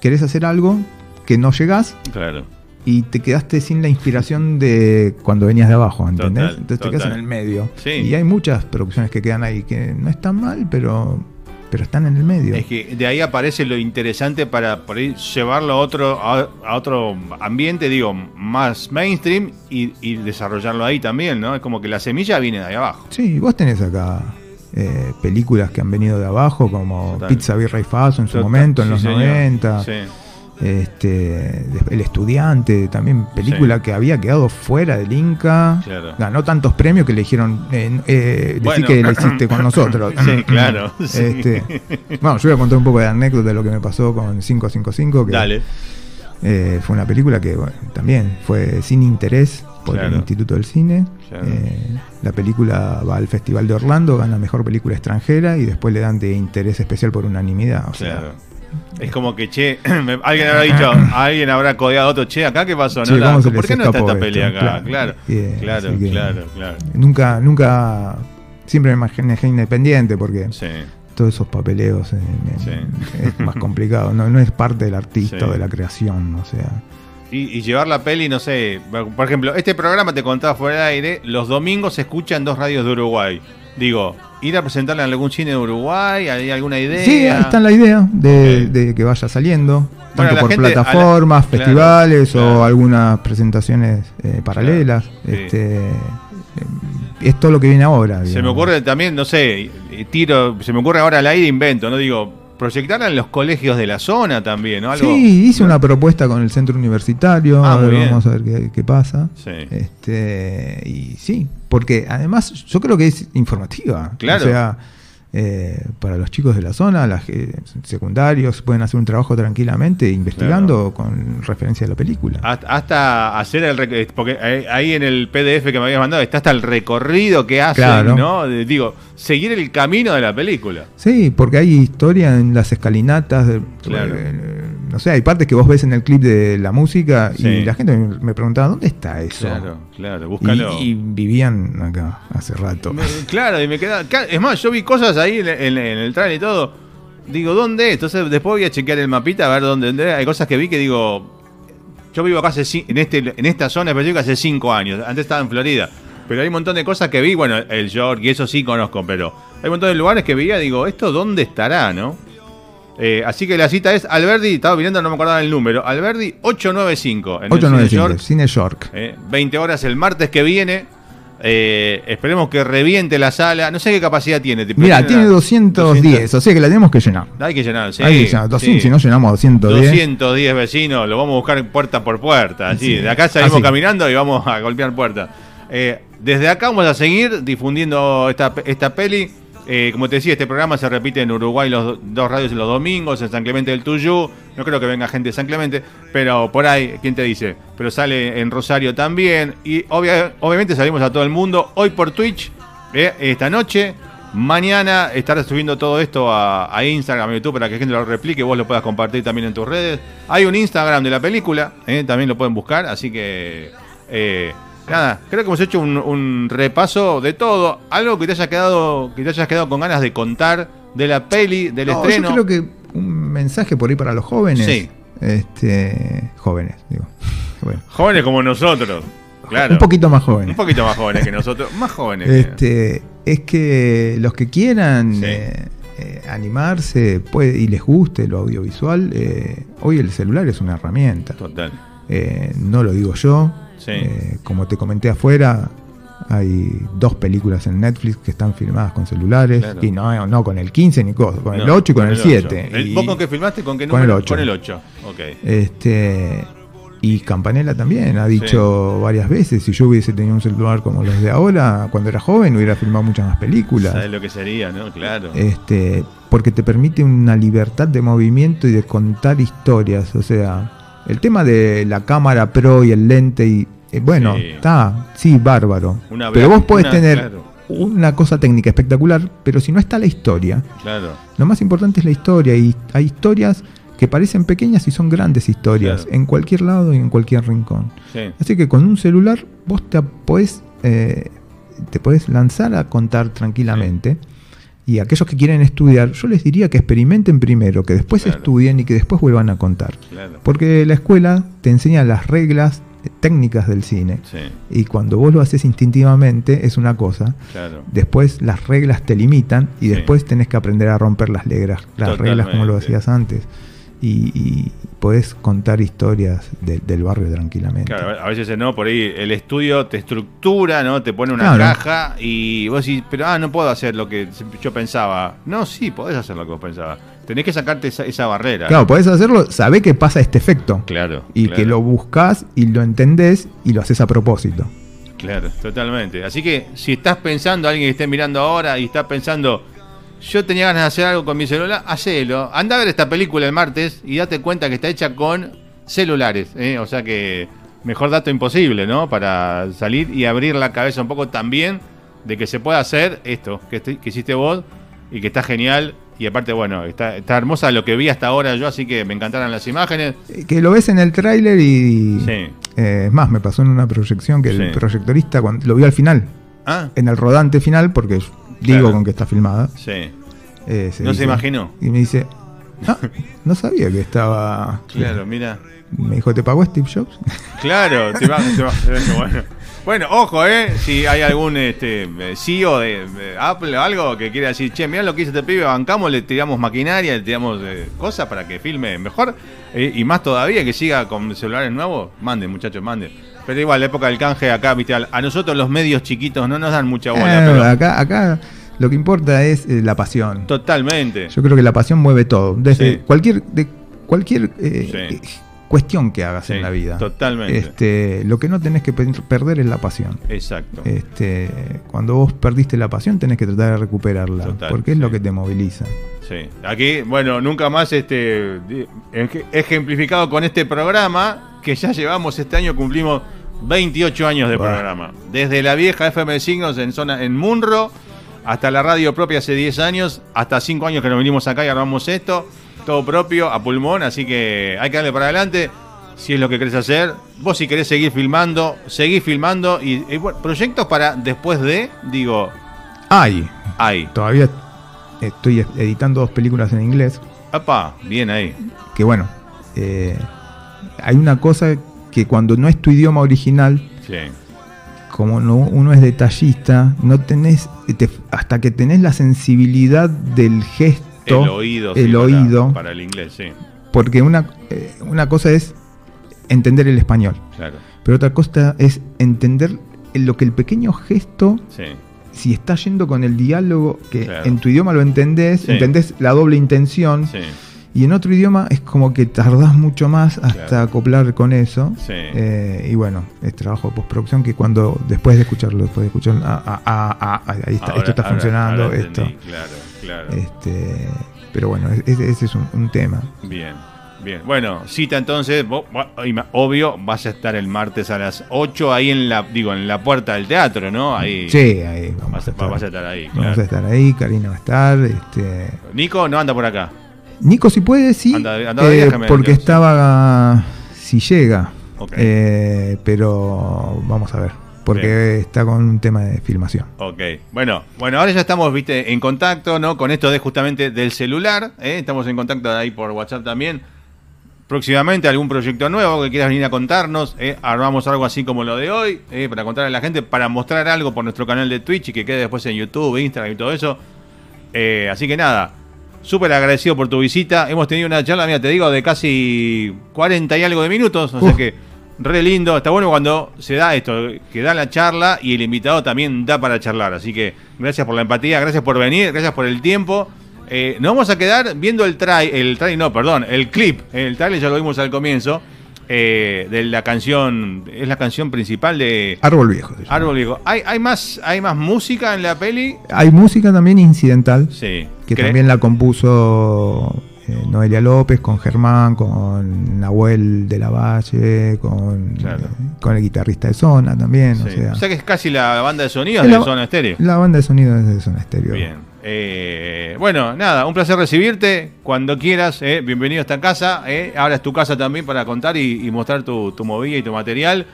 querés hacer algo que no llegás claro. Y te quedaste sin la inspiración de cuando venías de abajo, ¿entendés? Total, Entonces te quedas total. en el medio. Sí. Y hay muchas producciones que quedan ahí que no están mal, pero, pero están en el medio. Es que de ahí aparece lo interesante para por ahí llevarlo a otro, a, a otro ambiente, digo, más mainstream y, y desarrollarlo ahí también, ¿no? Es como que la semilla viene de ahí abajo. Sí, vos tenés acá eh, películas que han venido de abajo, como Total. Pizza Birra y Faso en su Total, momento, en sí, los señor. 90. Sí, Este, El Estudiante, también película Sí. que había quedado fuera del Inca. Claro. Ganó tantos premios que le dijeron, eh, eh, Bueno. que la hiciste con nosotros. Sí, [laughs] claro, sí. Este, bueno, yo voy a contar un poco de anécdota de lo que me pasó con 555, que Dale. eh, fue una película que bueno, también fue sin interés por Claro. el Instituto del Cine. Claro. Eh, la película va al Festival de Orlando, gana Mejor Película Extranjera y después le dan de interés especial por unanimidad. O sea. Es como que, che, [clears throat] me- alguien habrá dicho, [laughs] alguien habrá codeado a otro, che, acá qué pasó, Che, ¿no? La- ¿cómo se ¿Por qué no está esta peli esto? acá? Claro. Claro, claro, claro, claro. Nunca, nunca, siempre me imaginé independiente porque Sí, todos esos papeleos eh, Sí. es más complicado. No, no es parte del artista Sí. o de la creación, o sea. Y, y llevar la peli, no sé, por ejemplo, este programa te contaba fuera del aire, los domingos se escucha en dos radios de Uruguay. Digo, ir a presentarla en algún cine de Uruguay, ¿hay alguna idea? Sí, ahí está la idea de, que vaya saliendo, Bueno, tanto la por gente- la- plataformas, claro, festivales claro. o algunas presentaciones eh, paralelas. sí. Este, eh, es todo lo que viene ahora. Se me ocurre también, no sé, tiro, se me ocurre ahora al aire invento, ¿no? Digo, proyectarla en los colegios de la zona también, ¿no? Algo, Sí, hice una propuesta con el centro universitario, Ah, a ver, muy bien. vamos a ver qué, qué pasa. Sí. Este, y sí, porque además yo creo que es informativa. Claro. O sea, eh, para los chicos de la zona, las que- secundarios, pueden hacer un trabajo tranquilamente investigando con referencia a la película. Hasta, hacer el rec- porque ahí- ahí en el PDF que me habías mandado está hasta el recorrido que hacen, Claro. ¿no? De- digo, seguir el camino de la película. Sí, porque hay historia en las escalinatas, de- Claro. No sé, hay partes que vos ves en el clip de la música Sí. y la gente me preguntaba, ¿dónde está eso? Claro, claro, búscalo. Y, vivían acá hace rato. Me- claro, y me queda. ca- Es más, yo vi cosas ahí en, en- en el trailer y todo. Digo, ¿dónde? es? Entonces después voy a chequear el mapita a ver dónde. dónde- Hay cosas que vi que digo. Yo vivo acá hace, en, este, en esta zona específica hace cinco años. Antes estaba en Florida. Pero hay un montón de cosas que vi. Bueno, el York y eso sí conozco. Pero hay un montón de lugares que veía. Digo, ¿esto dónde estará, no? Eh, así que la cita es Alberdi. Estaba mirando, no me acordaba el número. Alberdi 895. En el Cine 895, York. Cine York. Eh, 20 horas el martes que viene. Eh, esperemos que reviente la sala. No sé qué capacidad tiene. Mira, tiene una- 210, o sea que la tenemos que llenar. Hay que llenar, sí. Hay que llenar 200, sí. si no llenamos 210. 210 vecinos, lo vamos a buscar puerta por puerta. Así, Sí, de acá salimos así. caminando y vamos a golpear puertas. Eh, desde acá vamos a seguir difundiendo esta, esta peli. Eh, como te decía, este programa se repite en Uruguay los do- dos radios los domingos, en San Clemente del Tuyú. No creo que venga gente de San Clemente, pero por ahí, ¿quién te dice? Pero sale en Rosario también. Y obvia- obviamente salimos a todo el mundo. Hoy por Twitch, eh, esta noche. Mañana estaré subiendo todo esto a, Instagram, a YouTube, para que la gente lo replique vos lo puedas compartir también en tus redes. Hay un Instagram de la película, eh, también lo pueden buscar, así que... nada, creo que hemos hecho un, un repaso de todo. Algo que te haya quedado, que te hayas quedado con ganas de contar de la peli, del No, estreno. Yo creo que un mensaje por ahí para los jóvenes. Sí. Este, jóvenes, digo. Bueno, Jóvenes como nosotros. Claro. Un poquito más jóvenes. Un poquito más jóvenes que nosotros. Más jóvenes. que- Este, es que los que quieran Sí. eh, eh, animarse puede, y les guste lo audiovisual, eh, hoy el celular es una herramienta. Total. Eh, no lo digo yo. Sí. Eh, como te comenté afuera, hay dos películas en Netflix que están filmadas con celulares. Claro. Y no, no con el 15 ni cosa, con el No, 8 y con, el 7. ocho. El- ¿Vos con qué filmaste? ¿Con qué con el número? ocho. Con el 8. Ok. Este, y Campanella también ha dicho varias veces, si yo hubiese tenido un celular como los de ahora, cuando era joven hubiera filmado muchas más películas. ¿Sabes lo que sería, no? Claro. Este, porque te permite una libertad de movimiento y de contar historias. O sea, el tema de la cámara pro y el lente y eh, bueno, está, sí, bárbaro. Una pero vos podés una- tener claro. una cosa técnica espectacular, pero si no está la historia, Claro. lo más importante es la historia y hay historias que parecen pequeñas y son grandes historias Claro. en cualquier lado y en cualquier rincón. Sí. Así que con un celular vos te podés, eh, te podés lanzar a contar tranquilamente. Y aquellos que quieren estudiar, yo les diría que experimenten primero, que después Claro. estudien y que después vuelvan a contar. Claro. Porque la escuela te enseña las reglas eh, técnicas del cine. Sí. Y cuando vos lo haces instintivamente es una cosa. Claro. Después las reglas te limitan y Sí. después tenés que aprender a romper las, reglas, las reglas como lo hacías antes. Y, y podés contar historias de- del barrio tranquilamente. Claro, a veces no, por ahí el estudio te estructura, ¿no? Te pone una Claro. caja y vos decís, pero ah, no puedo hacer lo que yo pensaba. No, sí, podés hacer lo que vos pensabas. Tenés que sacarte esa, esa barrera. Claro, podés hacerlo, sabés que pasa este efecto. Claro. Y claro, que lo buscas y lo entendés y lo haces a propósito. Claro, totalmente. Así que si estás pensando, alguien que esté mirando ahora y está pensando, yo tenía ganas de hacer algo con mi celular, hacelo. Anda a ver esta película el martes y date cuenta que está hecha con celulares. ¿eh? O sea que mejor dato imposible, ¿no? Para salir y abrir la cabeza un poco también de que se pueda hacer esto que, este- que hiciste vos y que está genial. Y aparte, bueno, está, está hermosa lo que vi hasta ahora yo, así que me encantaron las imágenes. Eh, Que lo ves en el tráiler y... Sí. eh, es más, me pasó en una proyección que el proyectorista cuando, lo vio al final, Ah, en el rodante final, porque digo Claro. con que está filmada. sí. eh, No se imaginó. Y me dice, "Ah, [laughs] no sabía que estaba... Claro, mira. Me dijo, ¿te pagó Steve Jobs? [laughs] Claro, te va, te va- bueno. Bueno, ojo, ¿eh? Si hay algún este, CEO de, de Apple o algo que quiera decir, che, mirá lo que hizo este pibe, bancamos, le tiramos maquinaria, le tiramos eh, cosas para que filme mejor. eh, y más todavía, que siga con celulares nuevos, manden, muchachos, manden. Pero igual, la época del canje acá, viste, a nosotros los medios chiquitos no nos dan mucha bola, Eh, pero acá, acá lo que importa es eh, la pasión. totalmente. Yo creo que la pasión mueve todo. Desde Sí. cualquier, de cualquier eh, Sí. cuestión que hagas Sí, en la vida. totalmente. Este, lo que no tenés que pe- perder es la pasión. Exacto. Este, cuando vos perdiste la pasión tenés que tratar de recuperarla. Total, porque es lo que te moviliza. Sí. Aquí, bueno, nunca más este ejemplificado con este programa que ya llevamos este año cumplimos 28 años de programa. Desde la vieja FM de Signos en zona en Munro hasta la radio propia hace 10 años, hasta 5 años que nos vinimos acá y armamos esto. todo propio, a pulmón, así que hay que darle para adelante. Si es lo que querés hacer, vos si querés seguir filmando, seguís filmando y, y bueno, proyectos para después de, digo, Hay, hay. todavía estoy editando dos películas en inglés, Apa, bien ahí. que bueno, eh, hay una cosa que cuando no es tu idioma original, Sí. como no, uno es detallista, no tenés, te- hasta que tenés la sensibilidad del gesto, El oído. el para- oído, Para, el inglés, sí. porque una, eh, una cosa es entender el español, Claro. pero otra cosa es entender lo que el pequeño gesto, Sí. si está yendo con el diálogo, que Claro. en tu idioma lo entendés, Sí. entendés la doble intención, Sí. Y en otro idioma es como que tardás mucho más hasta Claro. acoplar con eso. Sí. Eh, y bueno, es trabajo de postproducción que cuando después de escucharlo, después de escucharlo, ah, ah, ah, ah, ah, ahí está, Ahora- esto está ahora- funcionando, ahora esto. entendí, Claro, claro. Este, pero bueno, es- ese, ese es un, un tema. Bien, bien. Bueno, cita entonces, vos- obvio, vas a estar el martes a las 8 ahí en la, digo, en la puerta del teatro, ¿no? Ahí. Sí, ahí vamos Vas a estar. vas a estar ahí. Vamos claro. a estar ahí, Karina va a estar. Este, Nico no anda por acá. Nico, si puede, sí, Anda- andaba de eh, porque estaba, si llega. Eh, pero vamos a ver, porque está con un tema de filmación. Ok, bueno, bueno, ahora ya estamos, viste, en contacto, ¿no? Con esto de justamente del celular, ¿eh? estamos en contacto ahí por WhatsApp también. Próximamente algún proyecto nuevo que quieras venir a contarnos, armamos algo así como lo de hoy, para contarle a la gente, para mostrar algo por nuestro canal de Twitch y que quede después en YouTube, Instagram y todo eso. Así que nada, súper agradecido por tu visita. Hemos tenido una charla, mira, te digo, de casi 40 y algo de minutos, o sea que re lindo. Está bueno cuando se da esto, que da la charla y el invitado también da para charlar. Así que gracias por la empatía, gracias por venir, gracias por el tiempo. Eh, nos vamos a quedar viendo el try, el try, no, perdón, el clip. El trailer ya lo vimos al comienzo. Eh, de la canción, es la canción principal de Árbol Viejo. Árbol Viejo. ¿Hay, hay, más, ¿Hay más música en la peli? Hay música también incidental, Sí. que ¿Cre- también la compuso eh, Noelia López con Germán, con Nahuel de la Valle, con, Claro. eh, con el guitarrista de Zona también. Sí. O sea, O sea que es casi la banda de sonidos Es de la- Zona Estéreo. la banda de sonido es de Zona Estéreo. Bien. Eh, bueno, nada, un placer recibirte cuando quieras. eh, bienvenido a esta casa. eh, ahora es tu casa también para contar y, mostrar tu, tu movida y tu material.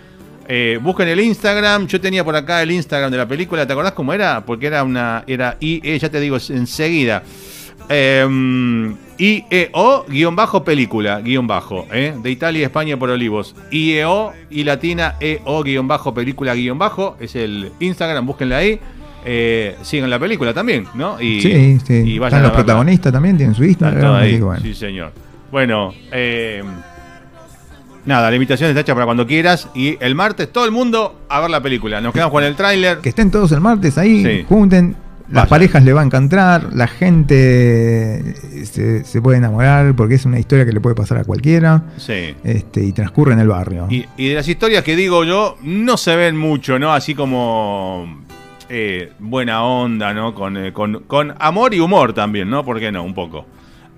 Busquen el Instagram. Yo tenía por acá el Instagram de la película. ¿Te acordás cómo era? Porque era una. Era IE, ya te digo enseguida. IEO guion bajo película guion bajo eh, de Italia y España por Olivos IEO y latina EO guion bajo película guion bajo es el Instagram búsquenla ahí eh, sigan la película también ¿no? y, Sí, sí. y vayan Están los protagonistas también, tienen su Instagram. ahí, bueno. sí señor bueno eh, nada la invitación está hecha para cuando quieras y el martes todo el mundo a ver la película nos quedamos con el tráiler Que estén todos el martes ahí, Sí. junten. Las parejas le va a encantar, la gente se, se puede enamorar porque es una historia que le puede pasar a cualquiera sí este, y transcurre en el barrio. Y, y de las historias que digo yo, no se ven mucho, ¿no? Así como eh, buena onda, ¿no? Con, eh, con, con amor y humor también, ¿no? ¿Por qué no? Un poco.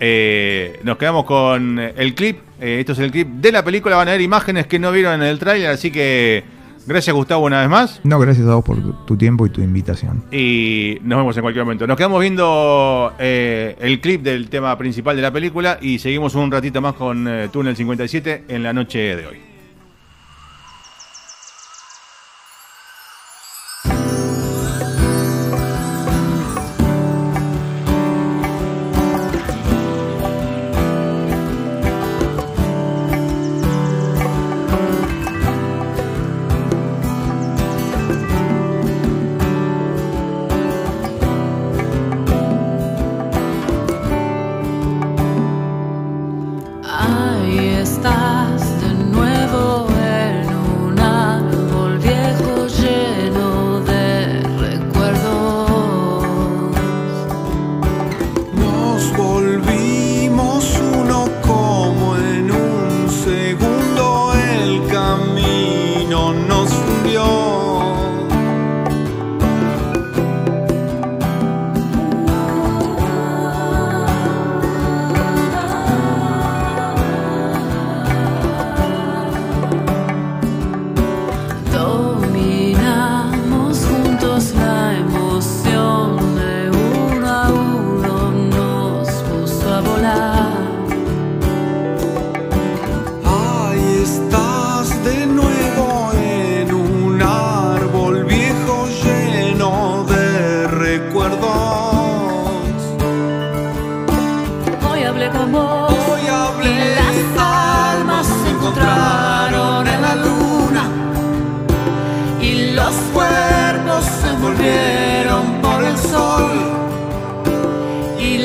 Eh, nos quedamos con eh, el clip. eh, esto es el clip de la película. Van a ver imágenes que no vieron en el tráiler. Así que gracias, Gustavo, una vez más. No, gracias a vos por tu, tiempo y tu invitación. Y nos vemos en cualquier momento. Nos quedamos viendo el clip del tema principal de la película. Y seguimos un ratito más con Túnel 57 en la noche de hoy.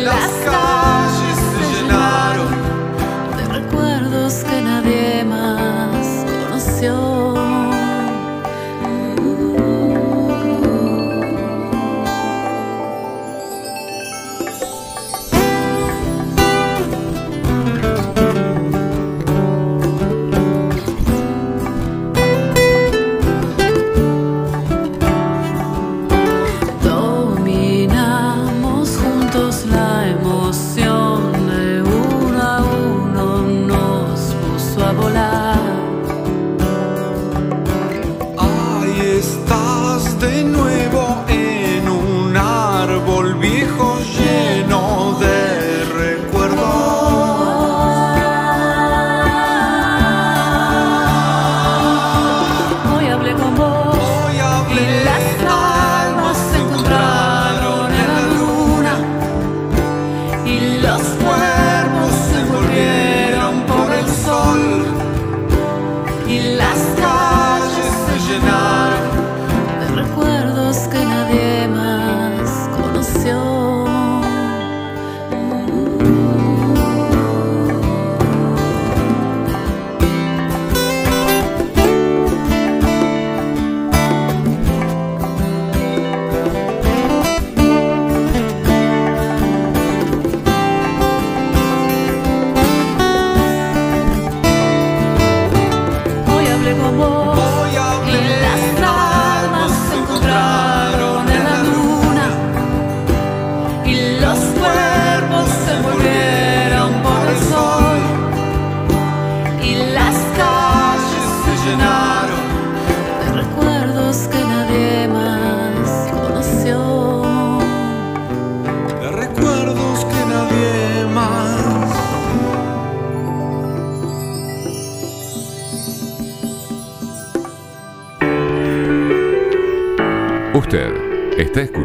Y las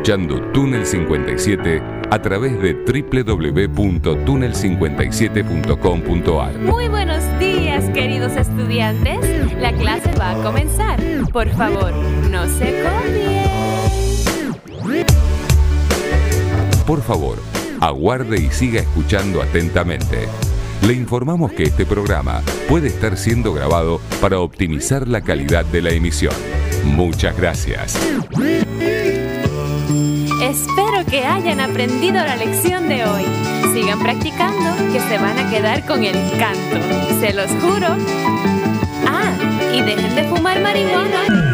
escuchando Túnel 57 a través de www.túnel57.com.ar. Muy buenos días, queridos estudiantes. La clase va a comenzar. Por favor, no se copien. Por favor, aguarde y siga escuchando atentamente. Le informamos que este programa puede estar siendo grabado para optimizar la calidad de la emisión. Muchas gracias. Espero que hayan aprendido la lección de hoy. Sigan practicando, que se van a quedar con el canto. Se los juro. Ah, y dejen de fumar marihuana.